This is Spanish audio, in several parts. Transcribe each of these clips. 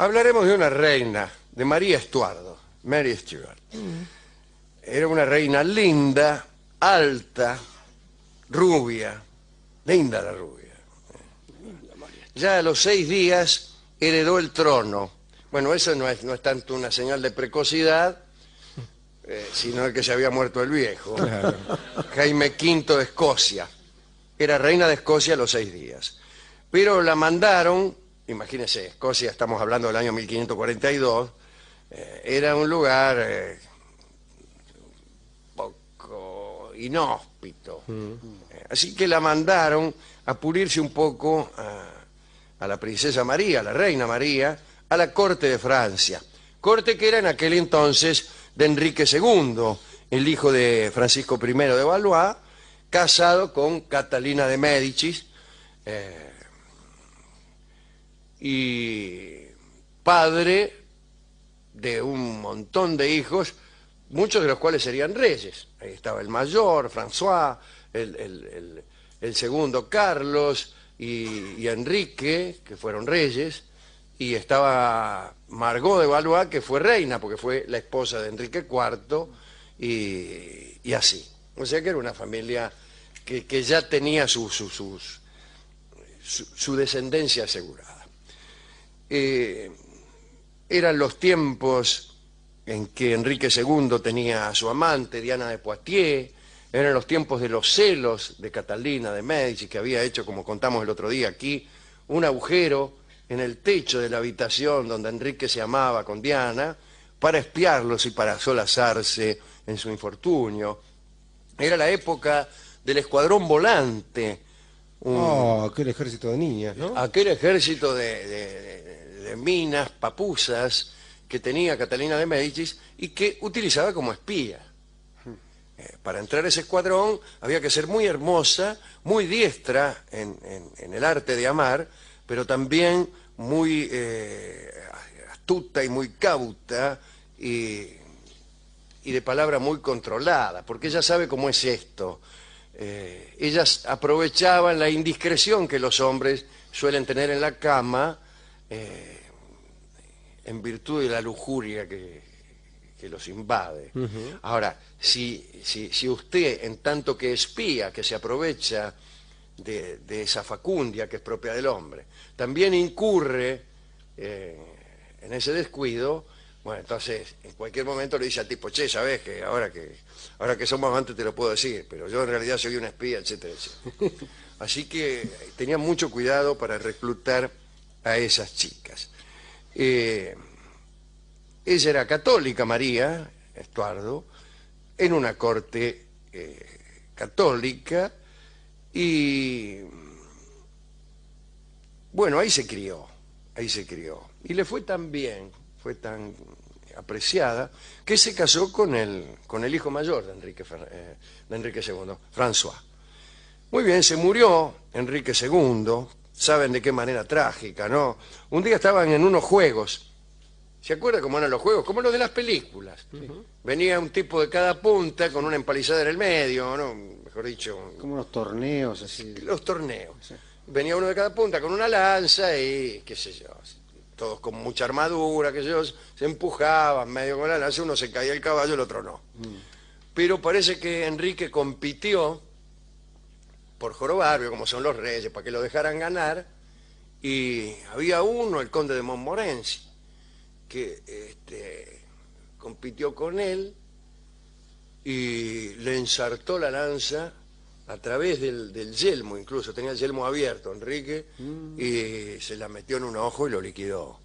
Hablaremos de una reina, de María Estuardo, Mary Stuart. Era una reina linda, alta, rubia, linda la rubia. Ya a los seis días heredó el trono. Bueno, eso no es, no es tanto una señal de precocidad, eh, sino el que se había muerto el viejo. Jaime V de Escocia. Era reina de Escocia a los seis días. Pero la mandaron, imagínense, Escocia, estamos hablando del año 1542, eh, era un lugar eh, poco inhóspito. Eh, Así que la mandaron a pulirse un poco a, a la princesa María, a la reina María, a la corte de Francia. Corte que era en aquel entonces de Enrique II, el hijo de Francisco I de Valois, casado con Catalina de Médicis, eh, y padre de un montón de hijos, muchos de los cuales serían reyes. Ahí estaba el mayor, François, el, el- el- segundo, Carlos, y, Enrique, que fueron reyes, y estaba Margot de Valois, que fue reina, porque fue la esposa de Enrique IV, y, y así. O sea que era una familia que, que ya tenía su, su- su- su descendencia asegurada. Eh, eran los tiempos en que Enrique II tenía a su amante, Diana de Poitiers, eran los tiempos de los celos de Catalina de Medici, que había hecho, como contamos el otro día aquí, un agujero en el techo de la habitación donde Enrique se amaba con Diana, para espiarlos y para solazarse en su infortunio. Era la época del escuadrón volante, un- Oh, aquel ejército de niñas, ¿no? aquel ejército de, de- minas, papusas, que tenía Catalina de Médicis y que utilizaba como espía. Eh, para entrar a ese escuadrón había que ser muy hermosa, muy diestra en, en- en el arte de amar, pero también muy eh, astuta y muy cauta y, y de palabra muy controlada, porque ella sabe cómo es esto. Eh, ellas aprovechaban la indiscreción que los hombres suelen tener en la cama eh, en virtud de la lujuria que, que los invade. Ahora, si, si, si usted, en tanto que espía, que se aprovecha de, de esa facundia que es propia del hombre, también incurre eh, en ese descuido, bueno, entonces en cualquier momento le dice al tipo, che, sabes que ahora que ahora que somos amantes te lo puedo decir, pero yo en realidad soy una espía, etcétera, etcétera. Así que tenía mucho cuidado para reclutar a esas chicas. Eh, ella era católica, María Estuardo, en una corte eh, católica y bueno, ahí se crió, ahí se crió. Y le fue tan bien, fue tan apreciada, que se casó con el, con el hijo mayor de Enrique, Fer- eh, de Enrique II, François. Muy bien, se murió Enrique II, saben de qué manera trágica, ¿no? Un día estaban en unos juegos, ¿se acuerda cómo eran los juegos? Como los de las películas. Venía un tipo de cada punta con una empalizada en el medio, ¿no? Mejor dicho, Como unos torneos así. los torneos. Venía uno de cada punta con una lanza y qué sé yo, todos con mucha armadura, sé yo, se empujaban medio con la lanza, uno se caía el caballo, el otro no. Pero parece que Enrique compitió por jorobar, vio como son los reyes, para que lo dejaran ganar, y había uno, el conde de Montmorency, que este, compitió con él y le ensartó la lanza a través del, del yelmo, incluso tenía el yelmo abierto, Enrique, y se la metió en un ojo y lo liquidó.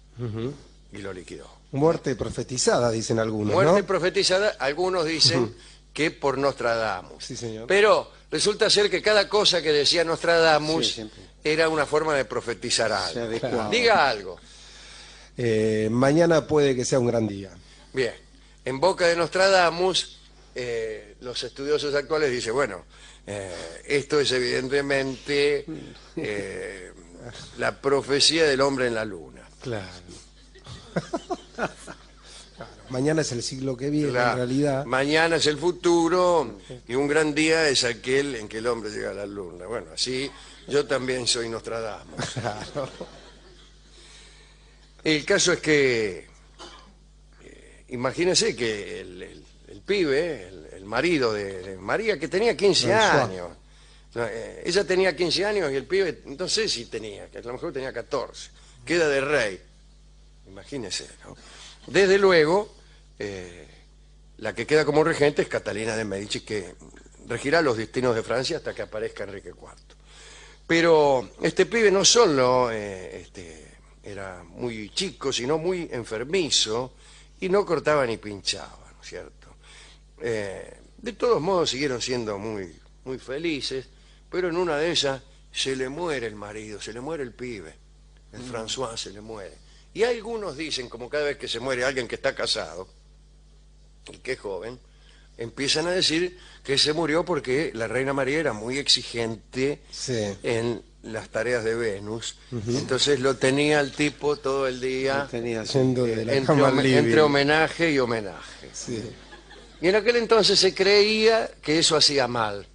Y lo liquidó. Muerte profetizada, dicen algunos, Muerte ¿no? profetizada, algunos dicen que por Nostradamus. Sí, señor. Pero resulta ser que cada cosa que decía Nostradamus Sí, era una forma de profetizar algo. Diga algo. Eh, mañana puede que sea un gran día. Bien, en boca de Nostradamus, eh, los estudiosos actuales dicen, bueno, eh, esto es evidentemente eh, la profecía del hombre en la luna. Claro. Claro, Mañana es el siglo que viene, La- en realidad. Mañana es el futuro y un gran día es aquel en que el hombre llega a la luna. Bueno, así yo también soy Nostradamus. Claro. El caso es que, eh, imagínense que el, el- el pibe, el, el marido de, de María, que tenía 15 François. años, eh, ella tenía 15 años y el pibe, no sé si tenía, que a lo mejor tenía 14, queda de rey. Imagínense, ¿no? Desde luego, eh, la que queda como regente es Catalina de Medici, que regirá los destinos de Francia hasta que aparezca Enrique IV. Pero este pibe no solo eh, este, era muy chico, sino muy enfermizo y no cortaba ni pinchaba, ¿no es cierto? Eh, de todos modos siguieron siendo muy, muy felices, pero en una de ellas se le muere el marido, se le muere el pibe, el François se le muere. Y algunos dicen, como cada vez que se muere alguien que está casado, y que es joven, empiezan a decir que se murió porque la reina María era muy exigente Sí. en las tareas de Venus. Entonces lo tenía el tipo todo el día Tenía así. Yendo de la entre, entre homenaje y homenaje. Sí. Y en aquel entonces se creía que eso hacía mal.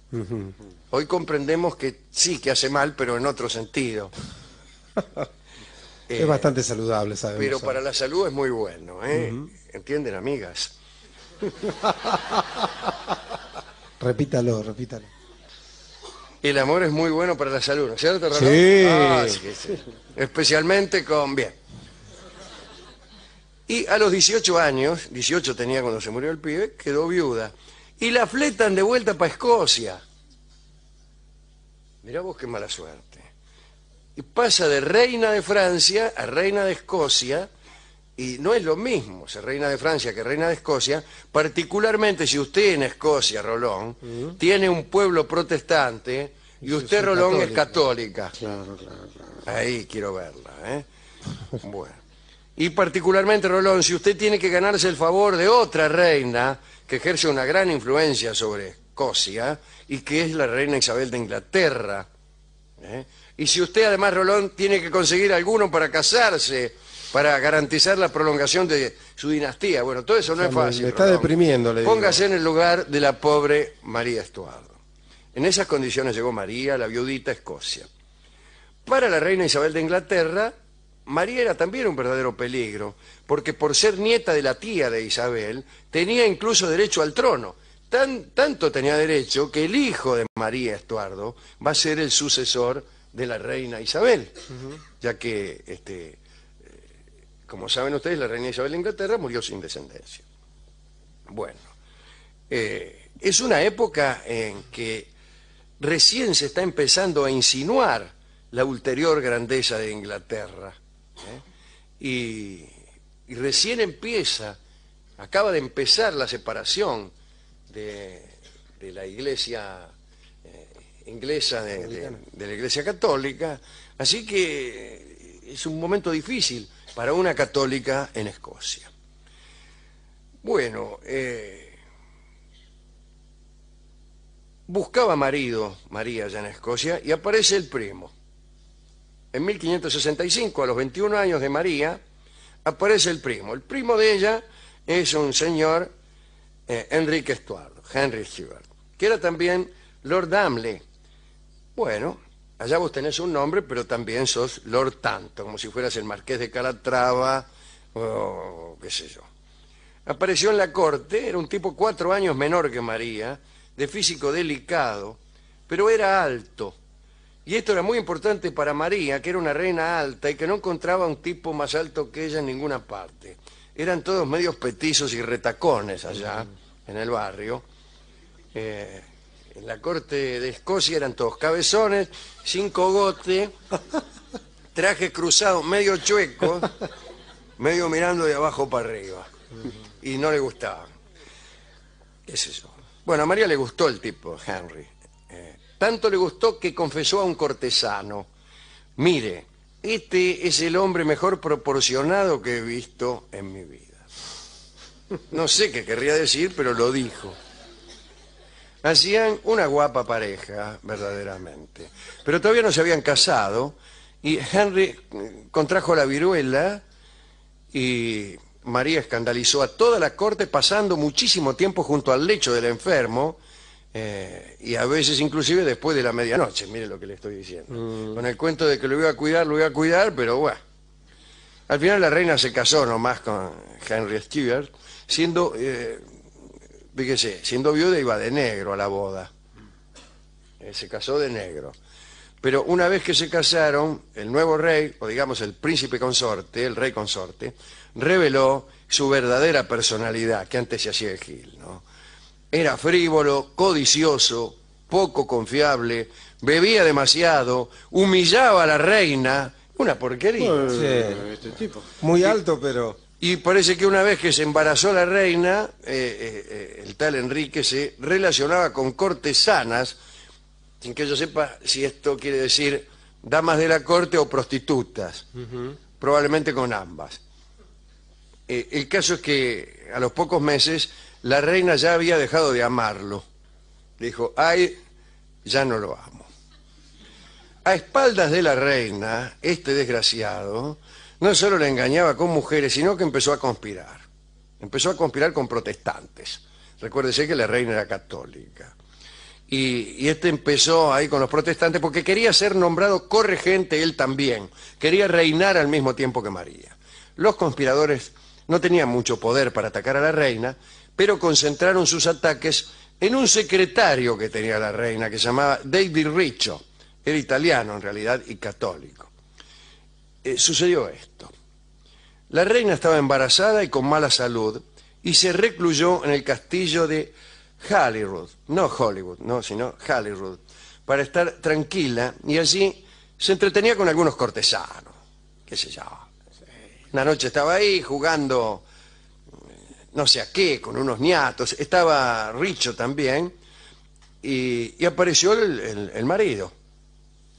Hoy comprendemos que sí, que hace mal, pero en otro sentido. Eh, Es bastante saludable, sabemos. Pero para la salud es muy bueno, ¿eh? ¿Entienden, amigas? Repítalo, repítalo. El amor es muy bueno para la salud, ¿no es cierto, Rolón? Sí. Ah, sí, sí. Especialmente con... Bien. Y a los 18 años, 18 tenía cuando se murió el pibe, quedó viuda. Y la fletan de vuelta para Escocia. Mirá vos qué mala suerte. Y pasa de reina de Francia a reina de Escocia, y no es lo mismo ser reina de Francia que reina de Escocia, particularmente si usted en Escocia, Rolón, tiene un pueblo protestante y usted, Rolón, es católica. católica. Claro, claro, claro. Ahí quiero verla, ¿eh? Bueno. Y particularmente, Rolón, si usted tiene que ganarse el favor de otra reina que ejerce una gran influencia sobre Escocia y que es la reina Isabel de Inglaterra, ¿eh? y si usted además, Rolón, tiene que conseguir alguno para casarse, para garantizar la prolongación de su dinastía, bueno, todo eso no O sea, es fácil. me está Rolón. deprimiendo, le digo. Póngase en el lugar de la pobre María Estuardo. En esas condiciones llegó María, la viudita Escocia. Para la reina Isabel de Inglaterra, María era también un verdadero peligro, porque por ser nieta de la tía de Isabel, tenía incluso derecho al trono. Tan, tanto tenía derecho que el hijo de María Estuardo va a ser el sucesor de la reina Isabel, ya que, este, eh, como saben ustedes, la reina Isabel de Inglaterra murió sin descendencia. Bueno, eh, es una época en que recién se está empezando a insinuar la ulterior grandeza de Inglaterra. ¿Eh? Y, y recién empieza, acaba de empezar la separación de, de la iglesia eh, inglesa de, de- de la iglesia católica, así que es un momento difícil para una católica en Escocia. Bueno, eh, buscaba marido María allá en Escocia y aparece el primo. En 1565, a los 21 años de María, aparece el primo. El primo de ella es un señor eh, Enrique Estuardo, Henry Stewart, que era también Lord Damley. Bueno, allá vos tenés un nombre, pero también sos Lord Tanto, como si fueras el marqués de Calatrava o qué sé yo. Apareció en la corte, era un tipo cuatro años menor que María, de físico delicado, pero era alto. Y esto era muy importante para María, que era una reina alta y que no encontraba un tipo más alto que ella en ninguna parte. Eran todos medios petizos y retacones allá, en el barrio. Eh, en la corte de Escocia eran todos cabezones, sin cogote, traje cruzado, medio chueco, medio mirando de abajo para arriba. Y no le gustaba. ¿Qué es eso? Bueno, a María le gustó el tipo, Henry. Tanto le gustó que confesó a un cortesano, mire, este es el hombre mejor proporcionado que he visto en mi vida. No sé qué querría decir, pero lo dijo. Hacían una guapa pareja, verdaderamente. Pero todavía no se habían casado y Henry eh, contrajo la viruela y María escandalizó a toda la corte pasando muchísimo tiempo junto al lecho del enfermo eh, y a veces inclusive después de la medianoche, mire lo que le estoy diciendo. Con el cuento de que lo iba a cuidar, lo iba a cuidar, pero bueno. Al final la reina se casó nomás con Henry Stuart, siendo, eh, fíjese, siendo viuda iba de negro a la boda. Eh, se casó de negro. Pero una vez que se casaron, el nuevo rey, o digamos el príncipe consorte, el rey consorte, reveló su verdadera personalidad, que antes se hacía el Gil, ¿no? Era frívolo, codicioso, poco confiable, bebía demasiado, humillaba a la reina, una porquería. Sí. Este tipo. Muy alto, pero... Y parece que una vez que se embarazó la reina, eh, eh, eh, el tal Enrique se relacionaba con cortesanas, sin que yo sepa si esto quiere decir damas de la corte o prostitutas, probablemente con ambas. Eh, el caso es que a los pocos meses la reina ya había dejado de amarlo. Dijo, ay, ya no lo amo. A espaldas de la reina, este desgraciado, no solo le engañaba con mujeres, sino que empezó a conspirar. Empezó a conspirar con protestantes. Recuérdese que la reina era católica. Y, y este empezó ahí con los protestantes porque quería ser nombrado corregente él también. Quería reinar al mismo tiempo que María. Los conspiradores no tenían mucho poder para atacar a la reina, pero concentraron sus ataques en un secretario que tenía la reina, que se llamaba David Riccio. Era italiano en realidad y católico. Eh, sucedió esto. La reina estaba embarazada y con mala salud y se recluyó en el castillo de Holyrood, no Hollywood, no, sino Holyrood, para estar tranquila y allí se entretenía con algunos cortesanos, qué sé yo. Una noche estaba ahí jugando no sé a qué, con unos niatos, estaba Richo también y, apareció el, marido,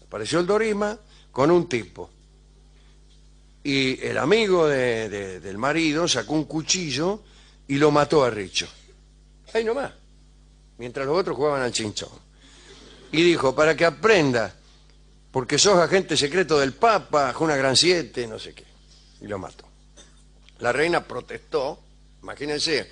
apareció el Dorima con un tipo. Y el amigo de- del marido sacó un cuchillo y lo mató a Richo. Ahí nomás. Mientras los otros jugaban al chinchón. Y dijo, para que aprenda, porque sos agente secreto del Papa, una gran siete, no sé qué. Y lo mató. La reina protestó, imagínense,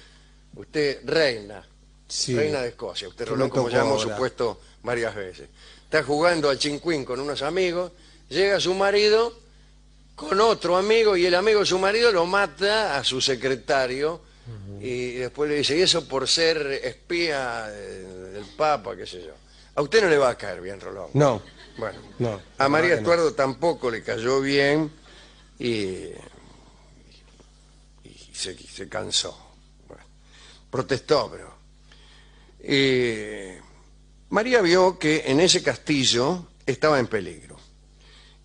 usted reina, Sí. reina de Escocia, usted Rolón, como ya hemos ahora. supuesto varias veces. Está jugando al chincuín con unos amigos, llega su marido con otro amigo y el amigo de su marido lo mata a su secretario y después le dice, y eso por ser espía de- del Papa, qué sé yo. A usted no le va a caer bien, Rolón. No, Bueno, No, a María no. Estuardo tampoco le cayó bien y se, cansó. Bueno, protestó, pero... eh, María vio que en ese castillo estaba en peligro.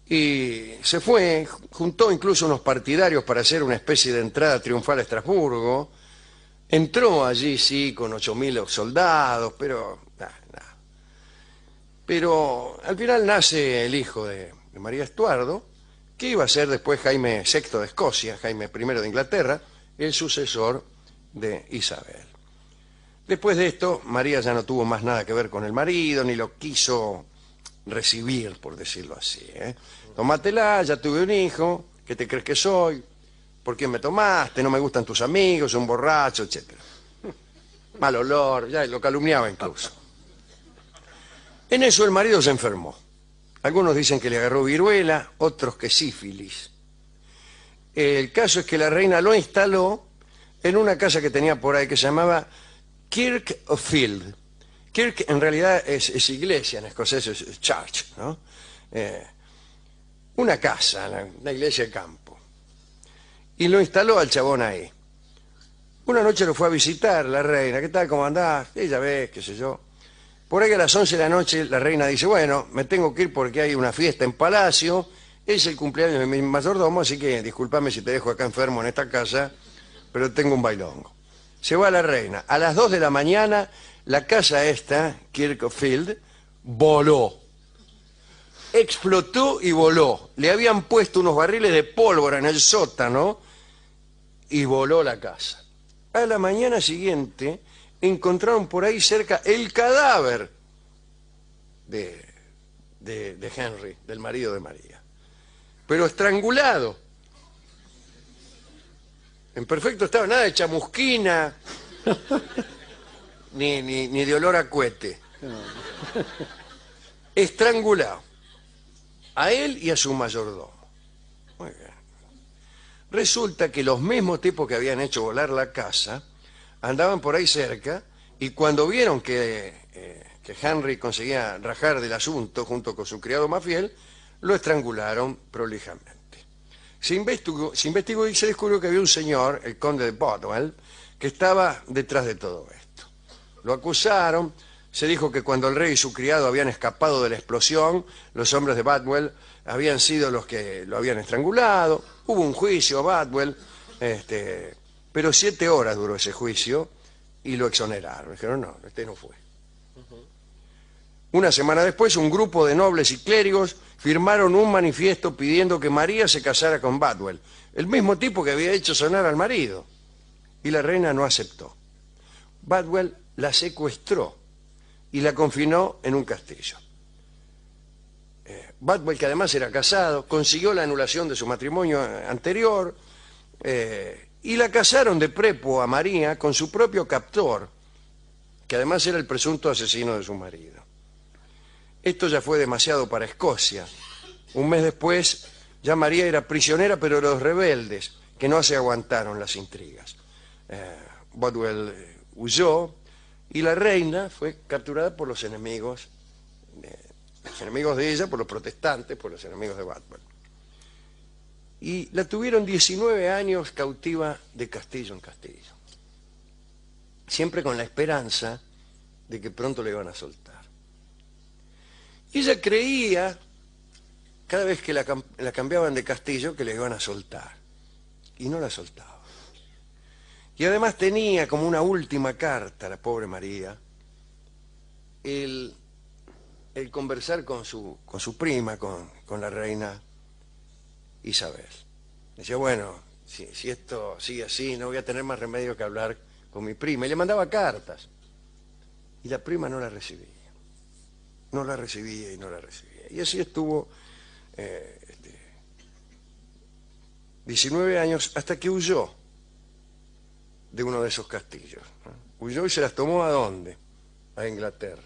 Y se fue, juntó incluso unos partidarios para hacer una especie de entrada triunfal a Estrasburgo. Entró allí, sí, con 8.000 soldados, pero nada, nada. Pero al final nace el hijo de, de María Estuardo, que iba a ser después Jaime VI de Escocia, Jaime I de Inglaterra, el sucesor de Isabel. Después de esto, María ya no tuvo más nada que ver con el marido, ni lo quiso recibir, por decirlo así. ¿eh? Ya tuve un hijo, ¿qué te crees que soy? ¿Por qué me tomaste? No me gustan tus amigos, un borracho, etcétera. Mal olor, ya lo calumniaba incluso. En eso el marido se enfermó. Algunos dicen que le agarró viruela, otros que sífilis. El caso es que la reina lo instaló en una casa que tenía por ahí que se llamaba Kirk of Field. Kirk en realidad es, es iglesia, en escocés es church, ¿no? Eh, una casa, la- iglesia de campo. Y lo instaló al chabón ahí. Una noche lo fue a visitar la reina. ¿Qué tal? ¿Cómo andás? Ella ve, qué sé yo. Por ahí a las 11 de la noche la reina dice, bueno, me tengo que ir porque hay una fiesta en Palacio, es el cumpleaños de mi mayordomo, así que discúlpame si te dejo acá enfermo en esta casa, pero tengo un bailongo. Se va la reina. A las 2 de la mañana, la casa esta, Kirkfield, voló. Explotó y voló. Le habían puesto unos barriles de pólvora en el sótano y voló la casa. A la mañana siguiente encontraron por ahí cerca el cadáver de, Henry, del marido de María. Pero estrangulado. En perfecto estado, nada de chamusquina, ni, ni, ni de olor a cohete. Estrangulado. A él y a su mayordomo. Muy bien. Resulta que los mismos tipos que habían hecho volar la casa andaban por ahí cerca y cuando vieron que, eh, que Henry conseguía rajar del asunto junto con su criado más fiel, lo estrangularon prolijamente. Se investigó, se investigó y se descubrió que había un señor, el conde de Botwell, que estaba detrás de todo esto. Lo acusaron, se dijo que cuando el rey y su criado habían escapado de la explosión, los hombres de Badwell habían sido los que lo habían estrangulado. Hubo un juicio a Badwell, este, pero siete horas duró ese juicio y lo exoneraron. Dijeron, no, este no fue. Una semana después, un grupo de nobles y clérigos firmaron un manifiesto pidiendo que María se casara con Badwell, el mismo tipo que había hecho sonar al marido. Y la reina no aceptó. Badwell la secuestró y la confinó en un castillo. Eh, Badwell, que además era casado, consiguió la anulación de su matrimonio anterior eh, y la casaron de prepo a María con su propio captor, que además era el presunto asesino de su marido. Esto ya fue demasiado para Escocia. Un mes después, ya María era prisionera, pero los rebeldes, que no se aguantaron las intrigas. Eh, Bodwell eh, huyó y la reina fue capturada por los enemigos, de, los enemigos de ella, por los protestantes, por los enemigos de Bodwell. Y la tuvieron 19 años cautiva de castillo en castillo. Siempre con la esperanza de que pronto le iban a soltar. Ella creía, cada vez que la, la cambiaban de castillo, que le iban a soltar. Y no la soltaba. Y además tenía como una última carta, la pobre María, el, conversar con su, prima, con, con la reina Isabel. Decía, bueno, si, si esto sigue así, no voy a tener más remedio que hablar con mi prima. Y le mandaba cartas. Y la prima no la recibía no la recibía y no la recibía. Y así estuvo eh, este, 19 años hasta que huyó de uno de esos castillos. Huyó y se las tomó a dónde? A Inglaterra.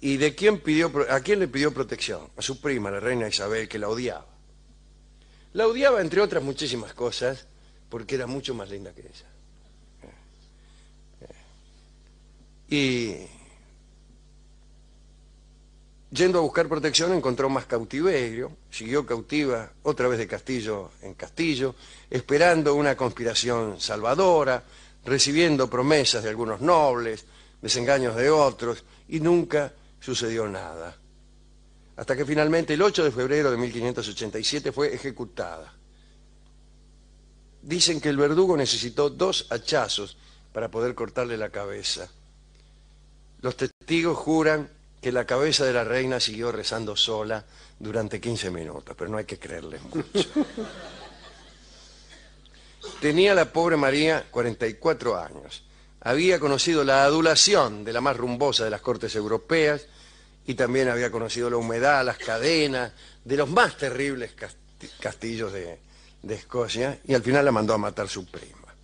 ¿Y de quién pidió, a quién le pidió protección? A su prima, la reina Isabel, que la odiaba. La odiaba, entre otras muchísimas cosas, porque era mucho más linda que ella. Y Yendo a buscar protección encontró más cautiverio, siguió cautiva otra vez de castillo en castillo, esperando una conspiración salvadora, recibiendo promesas de algunos nobles, desengaños de otros, y nunca sucedió nada. Hasta que finalmente el 8 de febrero de 1587 fue ejecutada. Dicen que el verdugo necesitó dos hachazos para poder cortarle la cabeza. Los testigos juran que la cabeza de la reina siguió rezando sola durante 15 minutos, pero no hay que creerle mucho. Tenía la pobre María 44 años. Había conocido la adulación de la más rumbosa de las cortes europeas y también había conocido la humedad, las cadenas de los más terribles castillos de, de Escocia y al final la mandó a matar su prima.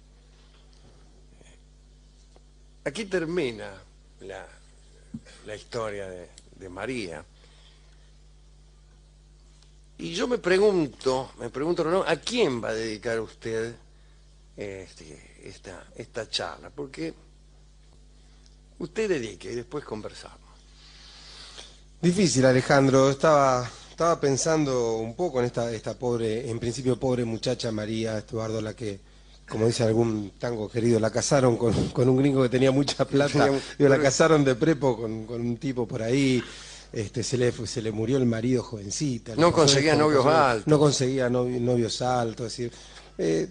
Aquí termina la, la historia de, María. Y yo me pregunto, me pregunto, ¿no? ¿a quién va a dedicar usted este, esta, esta charla? Porque usted dedique y después conversamos. Difícil, Alejandro. Estaba, estaba pensando un poco en esta, esta pobre, en principio pobre muchacha María Estuardo, la que como dice algún tango querido, la casaron con, un gringo que tenía mucha plata, la casaron de prepo con, un tipo por ahí, este, se, le, se le murió el marido jovencita. No conseguía novios altos. No conseguía novios altos, es decir, eh,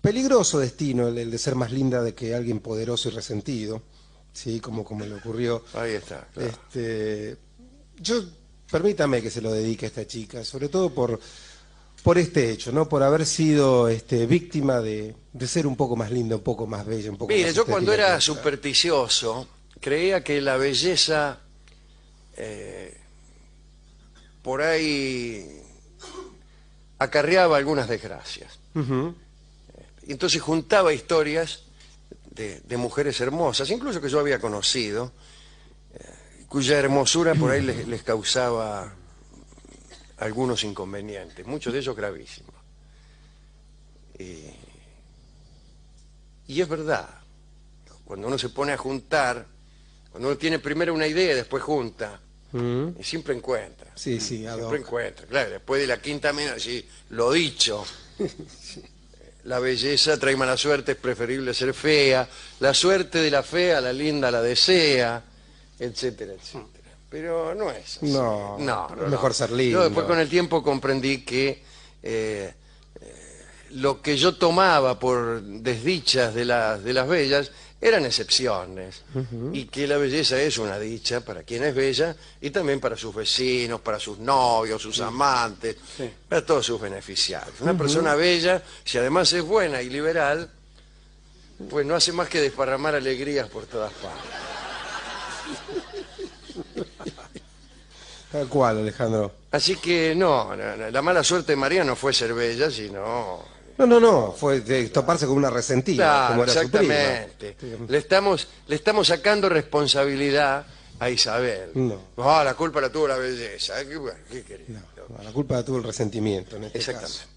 peligroso destino el, de ser más linda de que alguien poderoso y resentido, sí, como, como le ocurrió. Ahí está. Este, yo, permítame que se lo dedique a esta chica, sobre todo por por este hecho, ¿no? Por haber sido este, víctima de, ser un poco más linda, un poco más bella, un poco Mire, yo cuando era supersticioso creía que la belleza eh, por ahí acarreaba algunas desgracias. Entonces juntaba historias de, mujeres hermosas, incluso que yo había conocido, eh, cuya hermosura por ahí les causaba algunos inconvenientes, muchos de ellos gravísimos. Eh, y es verdad, cuando uno se pone a juntar, cuando uno tiene primero una idea y después junta, Mm. y siempre encuentra. Sí, sí, ad Siempre encuentra, claro. Después de la quinta mina, sí, lo dicho. La belleza trae mala suerte, es preferible ser fea. La suerte de la fea, la linda la desea, etcétera, etcétera. Pero no es así. No, es mejor ser lindo. Yo después con el tiempo comprendí que eh, eh, lo que yo tomaba por desdichas de las, de las bellas eran excepciones y que la belleza es una dicha para quien es bella y también para sus vecinos, para sus novios, sus amantes, para todos sus beneficiarios. Una persona bella, si además es buena y liberal, pues no hace más que desparramar alegrías por todas partes. Tal cual, Alejandro. Así que no, la, la- la mala suerte de María no fue ser bella, sino... No, no, no, fue de toparse con una resentida, Claro, como era su prima. exactamente. Le estamos, le estamos sacando responsabilidad a Isabel. No. Ah, la culpa la tuvo la belleza. ¿Qué, bueno, qué querés? No, la culpa la tuvo el resentimiento en este Exactamente. caso.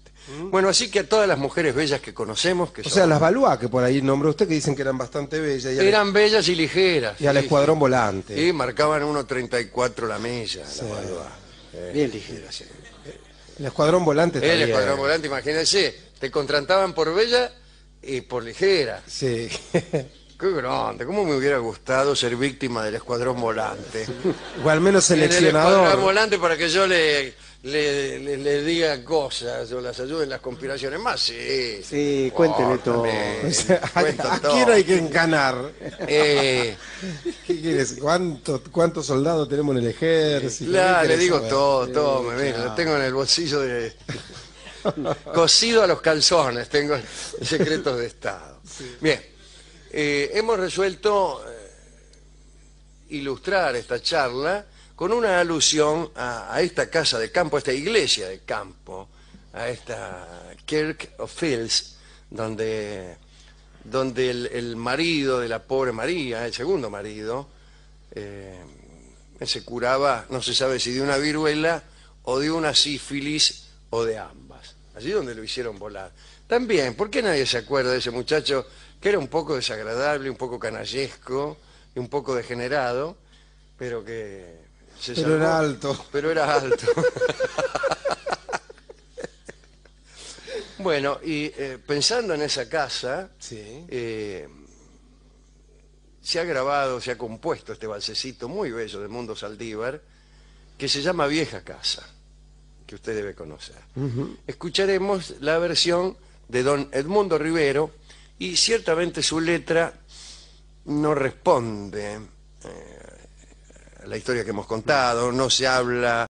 Bueno, así que a todas las mujeres bellas que conocemos, que O son- sea, las Balúa, que por ahí nombró usted, que dicen que eran bastante bellas, y al, eran bellas y ligeras. y al sí, escuadrón sí. volante. Sí, marcaban 1.34 la milla. la Balboa. Eh, Bien ligera. sí. El escuadrón volante El escuadrón volante, imagínense, te contrataban por bella y por ligera. Sí. Qué grande, cómo me hubiera gustado ser víctima del escuadrón volante. o al menos En el escuadrón seleccionador. volante para que yo le, le, le- le diga cosas o las ayude en las conspiraciones más, sí. Sí, cuénteme todo. también, O sea, ¿a, todo. quién hay que encanar? Eh, ¿Qué quieres? ¿Cuántos, ¿Cuántos soldados tenemos en el ejército? claro, ¿Qué le digo saber? todo, Sí, todo, me mira, claro. lo tengo en el bolsillo de... Cosido a los calzones, tengo secretos de Estado. Bien, eh, hemos resuelto eh, ilustrar esta charla con una alusión a, esta casa de campo, a esta iglesia de campo, a esta Kirk of Fields, donde, donde el, el marido de la pobre María, el segundo marido, eh, se curaba, no se sabe si de una viruela o de una sífilis o de ambas. Allí donde lo hicieron volar. También, ¿por qué nadie se acuerda de ese muchacho que era un poco desagradable, un poco canallesco y un poco degenerado, pero que se Pero salvó? era alto. Pero era alto. bueno, y eh, pensando en esa casa, Sí. eh, se ha grabado, se ha compuesto este balsecito muy bello de Mundo Saldívar, que se llama Vieja Casa, que usted debe conocer. Escucharemos la versión de don Edmundo Rivero y ciertamente su letra no responde eh, la historia que hemos contado, no se habla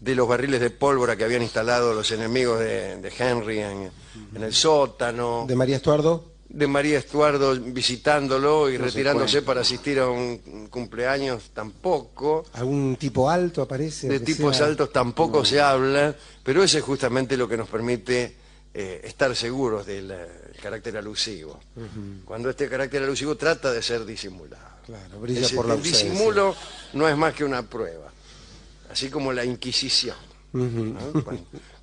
de los barriles de pólvora que habían instalado los enemigos de, de Henry en, en el sótano ¿De María Estuardo? de María Estuardo visitándolo y No retirándose para asistir a un cumpleaños tampoco. ¿Algún tipo alto aparece? De tipos sea? altos tampoco se habla, pero ese es justamente lo que nos permite eh, estar seguros del eh, carácter alusivo. Cuando este carácter alusivo trata de ser disimulado. Claro, brilla Ese- por la el disimulo no es más que una prueba, así como la Inquisición. Cuando,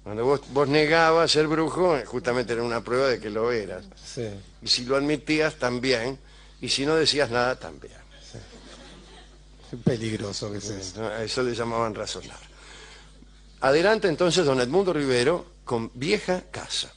cuando vos, vos negabas ser brujo, justamente era una prueba de que lo eras. Sí. Y si lo admitías, también. Y si no decías nada, también. Peligroso que es eso. A eso le llamaban razonar. Adelante entonces don Edmundo Rivero con Vieja Casa.